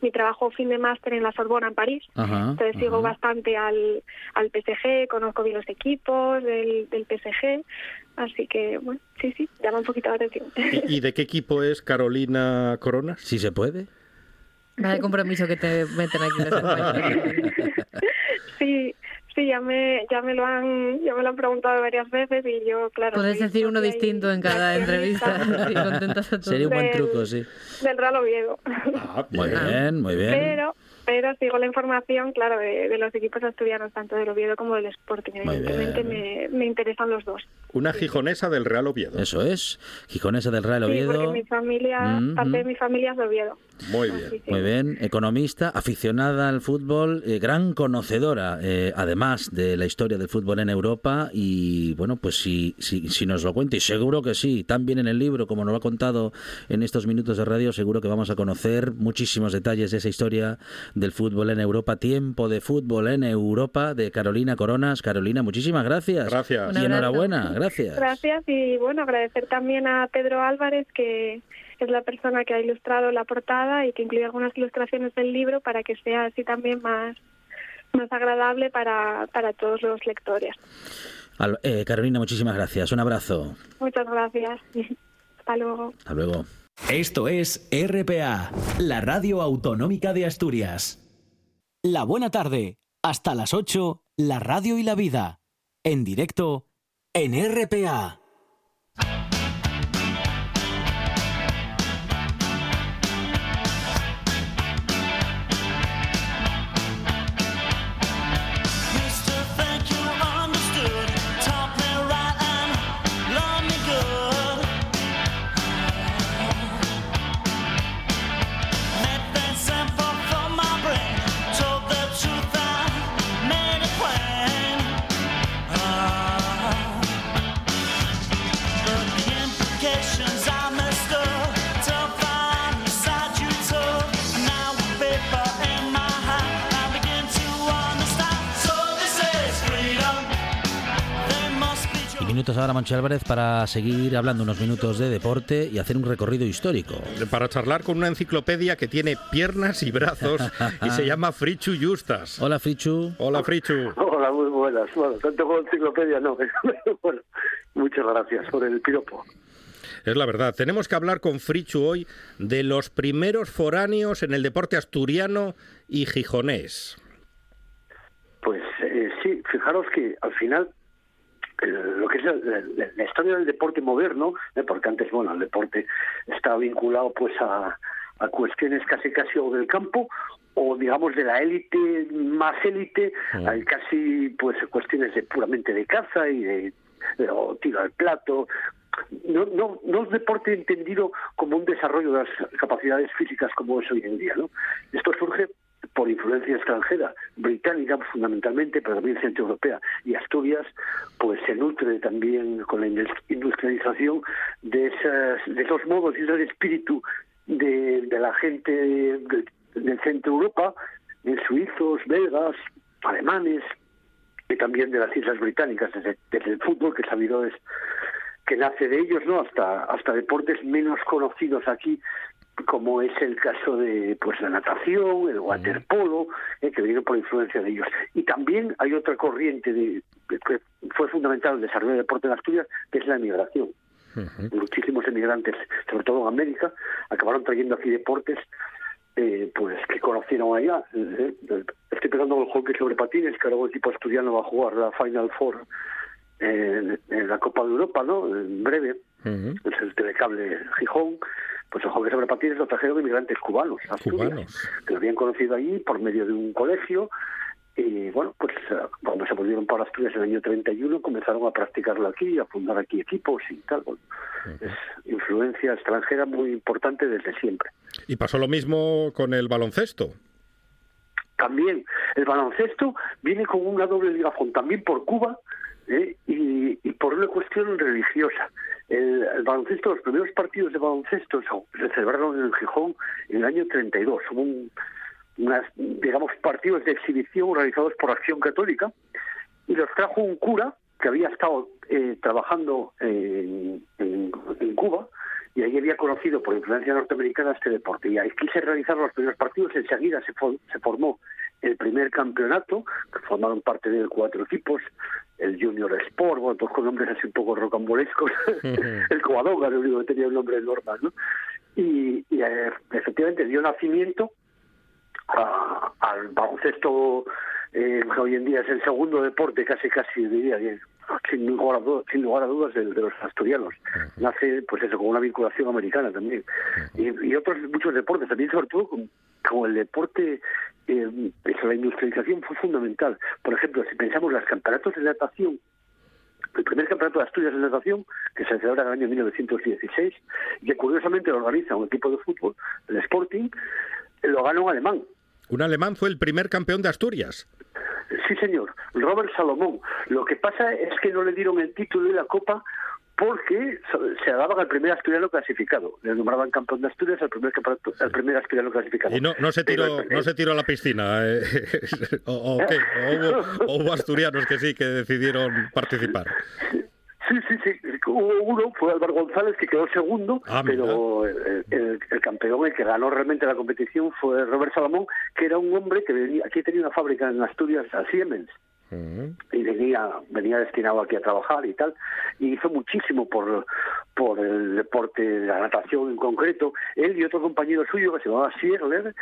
mi trabajo fin de máster en la Sorbona en París. Entonces sigo bastante al, al PSG, conozco bien los equipos del, del PSG. Así que, bueno, sí, sí, llama un poquito la atención. ¿Y, y de qué equipo es Carolina Corona? Si se puede. Nada compromiso que te meten aquí en ese [laughs] Sí, sí, ya me, ya me lo han, ya me lo han preguntado varias veces y yo, claro. Puedes decir uno distinto en cada entrevista. [laughs] Sería un buen truco, sí. Del Real Oviedo. Ah, [laughs] muy bien, muy bien. Pero pero sigo la información, claro, de, los equipos asturianos, tanto del Oviedo como del Sporting. Evidentemente me, me, interesan los dos. Una gijonesa del Real Oviedo. Eso es, gijonesa del Real Oviedo. Sí, porque mi familia, parte de mi familia es de Oviedo. Muy bien. Muy bien, economista, aficionada al fútbol, eh, gran conocedora, eh, además de la historia del fútbol en Europa. Y bueno, pues si, si, si nos lo cuenta, y seguro que sí, también en el libro, como nos lo ha contado en estos minutos de radio, seguro que vamos a conocer muchísimos detalles de esa historia del fútbol en Europa, tiempo de fútbol en Europa de Carolina Coronas. Carolina, muchísimas gracias. Gracias. Y enhorabuena, gracias. Gracias y bueno, agradecer también a Pedro Álvarez que es la persona que ha ilustrado la portada y que incluye algunas ilustraciones del libro para que sea así también más, más agradable para, para todos los lectores. Eh, Carolina, muchísimas gracias. Un abrazo. Muchas gracias. [laughs] Hasta luego. Hasta luego. Esto es RPA, la radio autonómica de Asturias. La buena tarde, hasta las 8, la radio y la vida. En directo, en RPA. Minutos ahora, Mancho Álvarez, para seguir hablando unos minutos de deporte y hacer un recorrido histórico. Para charlar con una enciclopedia que tiene piernas y brazos y se llama Frichu Justas. Hola, Frichu. Hola, Frichu. Hola, muy buenas. Bueno, tanto como enciclopedia no. [laughs] bueno, muchas gracias por el piropo. Es la verdad. Tenemos que hablar con Frichu hoy de los primeros foráneos en el deporte asturiano y gijonés. Pues eh, sí, fijaros que al final lo que es la, historia del deporte moderno, ¿eh? porque antes, bueno, el deporte está vinculado pues a, a cuestiones casi casi o del campo o digamos de la élite más élite, hay casi pues cuestiones de puramente de caza y de, o tiro al plato, no, no, no es deporte entendido como un desarrollo de las capacidades físicas como es hoy en día. ¿no? Esto surge por influencia extranjera, británica fundamentalmente, pero también centroeuropea. Y Asturias, pues se nutre también con la industrialización de, esas, de esos modos y ese espíritu de, la gente del centro Europa, de suizos, belgas, alemanes, y también de las islas británicas, desde, el fútbol, que sabido es que nace de ellos, ¿no? Hasta, hasta deportes menos conocidos aquí, como es el caso de pues la natación, el waterpolo, eh, que viene por influencia de ellos. Y también hay otra corriente de, que fue fundamental el desarrollo del deporte en Asturias, que es la emigración. Muchísimos emigrantes, sobre todo en América, acabaron trayendo aquí deportes eh, pues que conocieron allá. Eh, estoy pegando el hockey sobre patines, que ahora el equipo asturiano va a jugar la Final Four en, la Copa de Europa, ¿no? En breve. Es el telecable Gijón pues el hockey sobre patines lo trajeron inmigrantes cubanos, cubanos, que lo habían conocido allí por medio de un colegio y bueno, pues eh, cuando se volvieron para Asturias en el año 31 comenzaron a practicarlo aquí, a fundar aquí equipos y tal. Es influencia extranjera muy importante desde siempre. Y pasó lo mismo con el baloncesto. También el baloncesto viene con una doble ligazón, también por Cuba ¿eh? y, por una cuestión religiosa. El, baloncesto, los primeros partidos de baloncesto se celebraron en Gijón en el año 32. Hubo un, unas, digamos, partidos de exhibición organizados por Acción Católica y los trajo un cura que había estado eh, trabajando en, Cuba y ahí había conocido por influencia norteamericana este deporte. Y ahí quise realizar los primeros partidos, enseguida se, se formó el primer campeonato, que formaron parte de cuatro equipos, el Junior Sport, bueno, todos con nombres así un poco rocambolescos, [laughs] el Coadoga, el único que tenía el nombre normal, ¿no? Y, eh, efectivamente dio nacimiento al baloncesto eh, que hoy en día es el segundo deporte casi casi diría sin lugar a dudas, sin lugar a dudas de, los asturianos. Nace pues eso con una vinculación americana también. Y, otros muchos deportes también sobre todo como, el deporte eh, la industrialización fue fundamental. Por ejemplo si pensamos los campeonatos de natación el primer campeonato de Asturias de natación, que se celebra en el año 1916, y que curiosamente lo organiza un equipo de fútbol, el Sporting, lo gana un alemán, un alemán fue el primer campeón de Asturias. Sí, señor, Robert Salomón. Lo que pasa es que no le dieron el título de la Copa porque se daban al primer asturiano clasificado. Le nombraban campeón de Asturias al primer, al primer asturiano clasificado. Y no, no, se tiró, no se tiró a la piscina. Eh, [laughs] o, qué? hubo, hubo, [laughs] asturianos que sí, que decidieron participar. Sí, sí, sí. Hubo uno, fue Álvaro González, que quedó segundo, ah, pero el, campeón, el que ganó realmente la competición, fue Robert Salamón, que era un hombre que venía, aquí tenía una fábrica en Asturias, a Siemens, y venía, venía destinado aquí a trabajar y tal, y hizo muchísimo por, por el deporte de la natación en concreto. Él y otro compañero suyo que se llamaba Sierler,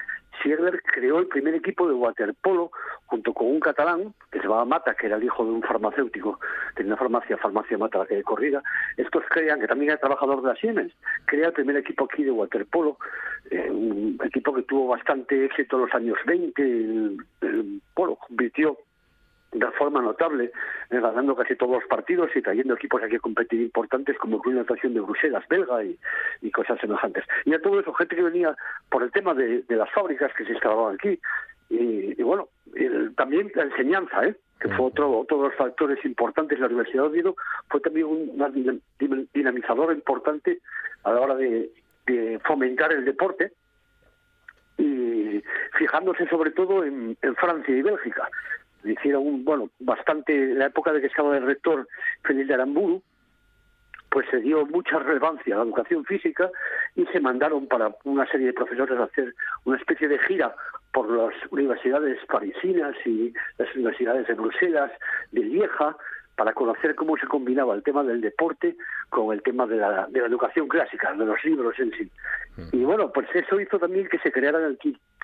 Sierler creó el primer equipo de waterpolo junto con un catalán que se llamaba Mata, que era el hijo de un farmacéutico, tenía una farmacia, farmacia Mata, la que corrida. Estos creían que también era trabajador de la Siemens, crea el primer equipo aquí de waterpolo, eh, un equipo que tuvo bastante éxito en los años 20, el, el polo convirtió de forma notable, eh, ganando casi todos los partidos y trayendo equipos aquí a competir importantes como Club Natación de Bruselas, belga y, cosas semejantes. Y a todo eso, gente que venía por el tema de, las fábricas que se instalaban aquí. Y, bueno, también la enseñanza, ¿eh? que fue otro, otro de los factores importantes. La Universidad de Oviedo fue también un dinamizador importante a la hora de, de fomentar el deporte y fijándose sobre todo en Francia y Bélgica hicieron, bueno, bastante, en la época de que estaba el rector Feliz de Aramburu, pues se dio mucha relevancia a la educación física y se mandaron para una serie de profesores a hacer una especie de gira por las universidades parisinas y las universidades de Bruselas, de Lieja, para conocer cómo se combinaba el tema del deporte con el tema de la, de la educación clásica, de los libros en sí. Y bueno, pues eso hizo también que se crearan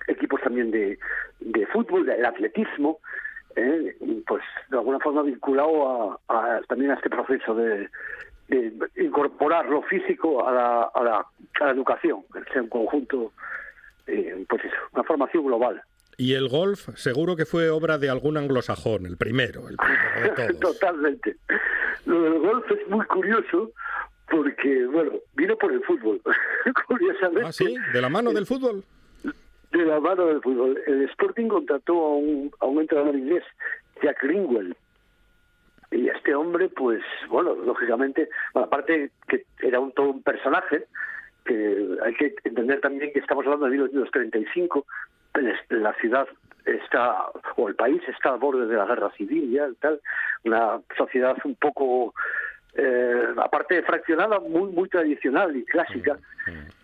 equipos también de, de fútbol, del atletismo, ¿eh? pues de alguna forma vinculado a, también a este proceso de, incorporar lo físico a la, a la, a la educación, que sea un conjunto, eh, pues eso, una formación global. Y el golf seguro que fue obra de algún anglosajón, el primero, el primero de [laughs] todos. Totalmente. Lo del golf es muy curioso porque, bueno, vino por el fútbol, curiosamente. [laughs] ¿Ah, sí? ¿De la mano del fútbol? De la mano del fútbol. El Sporting contrató a un, a un entrenador inglés, Jack Ringwell. Y este hombre, pues, bueno, lógicamente, aparte que era un, todo un personaje, que hay que entender también que estamos hablando de 1935, la ciudad está, o el país está al borde de la guerra civil ya, tal, una sociedad un poco eh, aparte fraccionada, muy muy tradicional y clásica.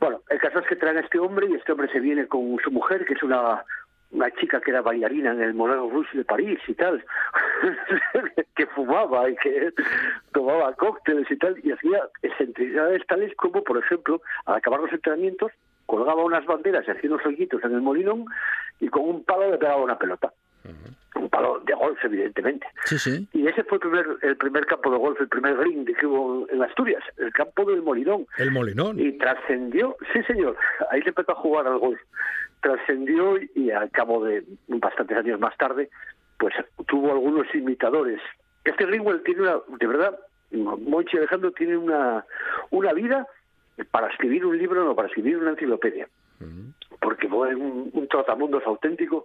Bueno, el caso es que traen a este hombre y este hombre se viene con su mujer, que es una una chica que era bailarina en el Moulin Rouge de París y tal, [laughs] que fumaba y que tomaba cócteles y tal, y hacía excentricidades tales como, por ejemplo, al acabar los entrenamientos, colgaba unas banderas y hacía unos hoyitos en el molinón y con un palo le pegaba una pelota. Un palo de golf, evidentemente. Sí, sí. Y ese fue el primer, el primer campo de golf, el primer green que hubo en Asturias, el campo del Molinón. El Molinón. Y trascendió, sí señor, ahí se empezó a jugar al golf. Trascendió y al cabo de bastantes años más tarde, pues tuvo algunos imitadores. Este Greenwell tiene una, de verdad, Monchi Alejandro tiene una, una vida para escribir un libro, no para escribir una enciclopedia. Porque fue un, un trotamundos auténtico,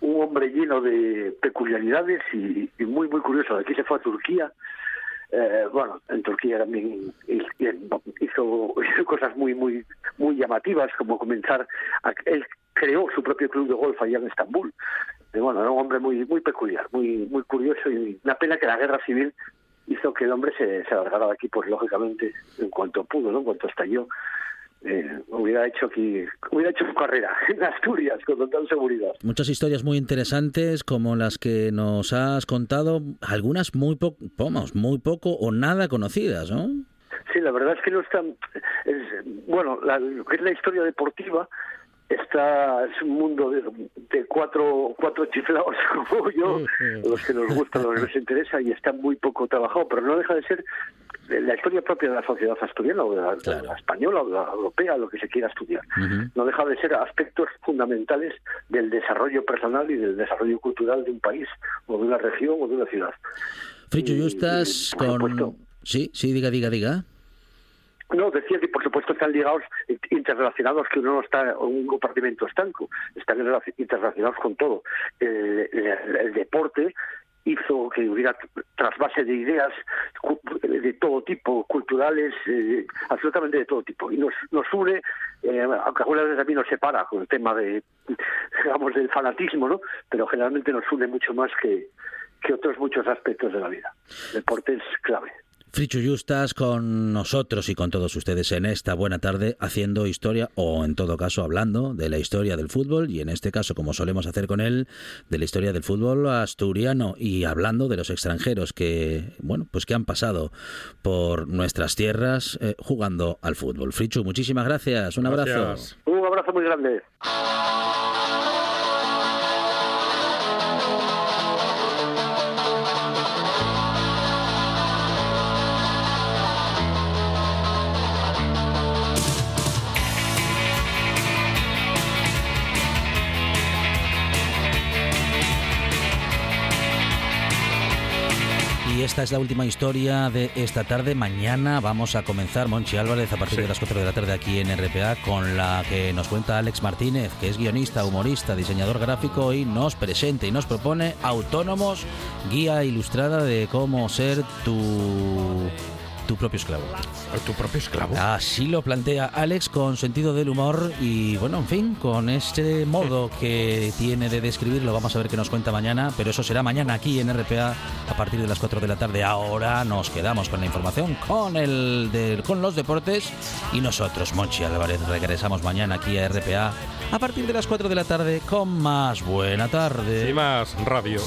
un hombre lleno de peculiaridades y, muy, muy curioso. De aquí se fue a Turquía. Eh, bueno, en Turquía también hizo, [laughs] cosas muy, muy, muy llamativas, como comenzar. Él creó su propio club de golf allá en Estambul. Y bueno, era un hombre muy, muy peculiar, muy, muy curioso y una pena que la guerra civil hizo que el hombre se, se largara de aquí, pues lógicamente, en cuanto pudo, ¿no? En cuanto estalló. Eh, hubiera hecho aquí, hubiera hecho su [laughs] carrera en Asturias con total seguridad. Muchas historias muy interesantes como las que nos has contado, algunas muy poco, vamos, muy poco o nada conocidas, ¿no? Sí, la verdad es que no están, es, bueno, la, lo que es la historia deportiva está es un mundo de, de, cuatro cuatro chiflados [laughs] como yo, los que nos gusta, los que nos [laughs] interesa y está muy poco trabajado, pero no deja de ser la historia propia de la sociedad asturiana o de la, claro. de la española o de la europea, lo que se quiera estudiar. Uh -huh. No deja de ser aspectos fundamentales del desarrollo personal y del desarrollo cultural de un país o de una región o de una ciudad. Fricho y, con... Supuesto, sí, sí, diga, diga, diga. No, decía que por supuesto están ligados, interrelacionados, que uno no está un compartimento estanco, están interrelacionados con todo. El deporte hizo que hubiera trasvase de ideas de todo tipo, culturales, eh, absolutamente de todo tipo. Y nos, nos une, eh, aunque algunas veces también nos separa con el tema de, digamos, del fanatismo, ¿no? Pero generalmente nos une mucho más que, que otros muchos aspectos de la vida. El deporte es clave. Frichu Justas con nosotros y con todos ustedes en esta buena tarde haciendo historia o en todo caso hablando de la historia del fútbol y en este caso como solemos hacer con él de la historia del fútbol asturiano y hablando de los extranjeros que bueno pues que han pasado por nuestras tierras eh, jugando al fútbol. Frichu, muchísimas gracias, un abrazo. Un abrazo muy grande. Es la última historia de esta tarde. Mañana vamos a comenzar, Monchi Álvarez, a partir sí. de las 4 de la tarde aquí en RPA, con la que nos cuenta Alex Martínez, que es guionista, humorista, diseñador gráfico y nos presenta y nos propone Autónomos, guía ilustrada de cómo ser tu tu propio esclavo. ¿Tu propio esclavo? Así lo plantea Alex con sentido del humor y, bueno, en fin, con este modo que tiene de describirlo. Vamos a ver qué nos cuenta mañana, pero eso será mañana aquí en RPA a partir de las 4 de la tarde. Ahora nos quedamos con la información, con, el de, con los deportes y nosotros, Monchi Álvarez, regresamos mañana aquí a RPA a partir de las 4 de la tarde con más Buena Tarde. Y más radio.